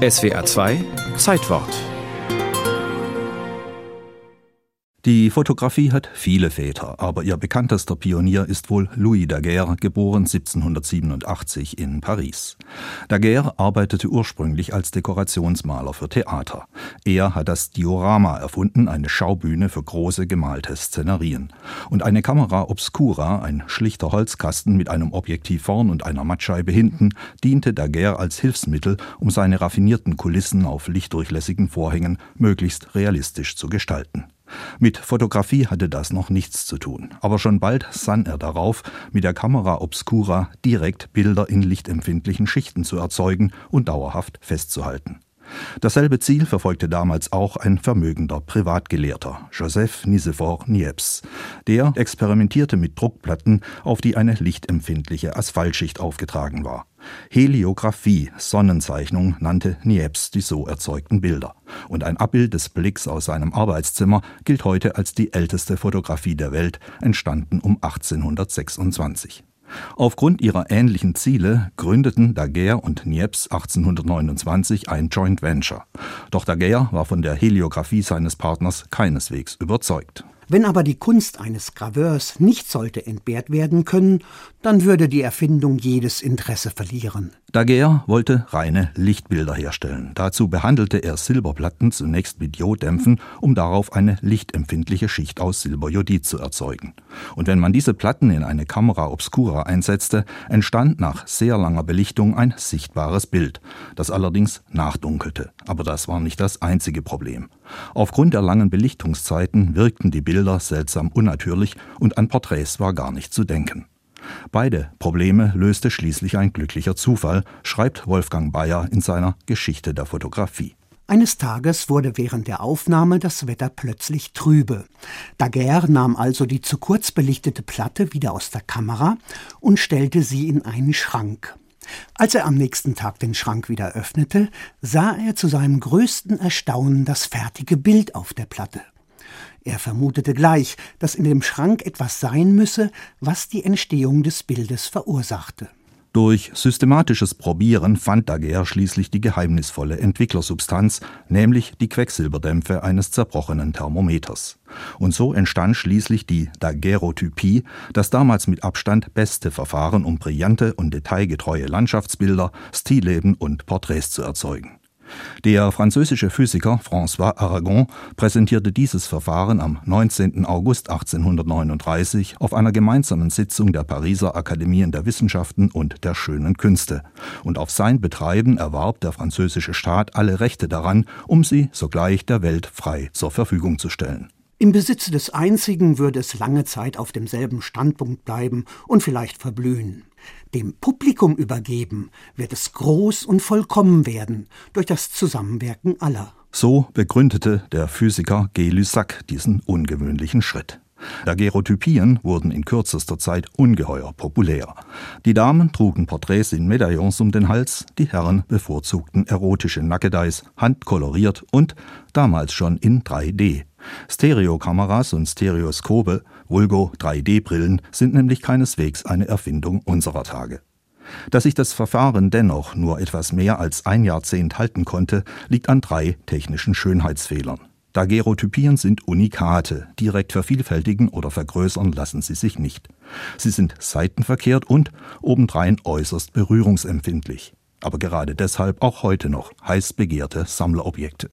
SWR 2 Zeitwort Die Fotografie hat viele Väter, aber ihr bekanntester Pionier ist wohl Louis Daguerre, geboren 1787 in Paris. Daguerre arbeitete ursprünglich als Dekorationsmaler für Theater. Er hat das Diorama erfunden, eine Schaubühne für große gemalte Szenerien. Und eine Kamera obscura, ein schlichter Holzkasten mit einem Objektiv vorn und einer Mattscheibe hinten, diente Daguerre als Hilfsmittel, um seine raffinierten Kulissen auf lichtdurchlässigen Vorhängen möglichst realistisch zu gestalten. Mit Fotografie hatte das noch nichts zu tun, aber schon bald sann er darauf, mit der Kamera obscura direkt Bilder in lichtempfindlichen Schichten zu erzeugen und dauerhaft festzuhalten. Dasselbe Ziel verfolgte damals auch ein vermögender Privatgelehrter, Joseph Nicephore Niepce. Der experimentierte mit Druckplatten, auf die eine lichtempfindliche Asphaltschicht aufgetragen war. Heliographie, Sonnenzeichnung nannte Niepce die so erzeugten Bilder. Und ein Abbild des Blicks aus seinem Arbeitszimmer gilt heute als die älteste Fotografie der Welt, entstanden um 1826. Aufgrund ihrer ähnlichen Ziele gründeten Daguerre und Niepce 1829 ein Joint Venture. Doch Daguerre war von der Heliographie seines Partners keineswegs überzeugt. Wenn aber die Kunst eines Graveurs nicht sollte entbehrt werden können, dann würde die Erfindung jedes Interesse verlieren. Daguerre wollte reine Lichtbilder herstellen. Dazu behandelte er Silberplatten zunächst mit Joddämpfen, um darauf eine lichtempfindliche Schicht aus Silberjodid zu erzeugen. Und wenn man diese Platten in eine Kamera obscura einsetzte, entstand nach sehr langer Belichtung ein sichtbares Bild, das allerdings nachdunkelte. Aber das war nicht das einzige Problem. Aufgrund der langen Belichtungszeiten wirkten die Bilder seltsam unnatürlich und an Porträts war gar nicht zu denken. Beide Probleme löste schließlich ein glücklicher Zufall, schreibt Wolfgang Bayer in seiner Geschichte der Fotografie. Eines Tages wurde während der Aufnahme das Wetter plötzlich trübe. Daguerre nahm also die zu kurz belichtete Platte wieder aus der Kamera und stellte sie in einen Schrank. Als er am nächsten Tag den Schrank wieder öffnete, sah er zu seinem größten Erstaunen das fertige Bild auf der Platte. Er vermutete gleich, dass in dem Schrank etwas sein müsse, was die Entstehung des Bildes verursachte. Durch systematisches Probieren fand Daguerre schließlich die geheimnisvolle Entwicklersubstanz, nämlich die Quecksilberdämpfe eines zerbrochenen Thermometers. Und so entstand schließlich die Daguerreotypie, das damals mit Abstand beste Verfahren, um brillante und detailgetreue Landschaftsbilder, Stillleben und Porträts zu erzeugen. Der französische Physiker François Aragon präsentierte dieses Verfahren am 19. August 1839 auf einer gemeinsamen Sitzung der Pariser Akademien der Wissenschaften und der schönen Künste. Und auf sein Betreiben erwarb der französische Staat alle Rechte daran, um sie sogleich der Welt frei zur Verfügung zu stellen. Im Besitze des Einzigen würde es lange Zeit auf demselben Standpunkt bleiben und vielleicht verblühen. Dem Publikum übergeben wird es groß und vollkommen werden durch das Zusammenwirken aller. So begründete der Physiker G. Lussac diesen ungewöhnlichen Schritt. Daguerreotypien wurden in kürzester Zeit ungeheuer populär. Die Damen trugen Porträts in Medaillons um den Hals, die Herren bevorzugten erotische Nackedeis, handkoloriert und damals schon in 3D. Stereokameras und Stereoskope, vulgo 3D-Brillen, sind nämlich keineswegs eine Erfindung unserer Tage. Dass sich das Verfahren dennoch nur etwas mehr als ein Jahrzehnt halten konnte, liegt an drei technischen Schönheitsfehlern. Daguerreotypien sind Unikate, direkt vervielfältigen oder vergrößern lassen sie sich nicht. Sie sind seitenverkehrt und obendrein äußerst berührungsempfindlich. Aber gerade deshalb auch heute noch heiß begehrte Sammlerobjekte.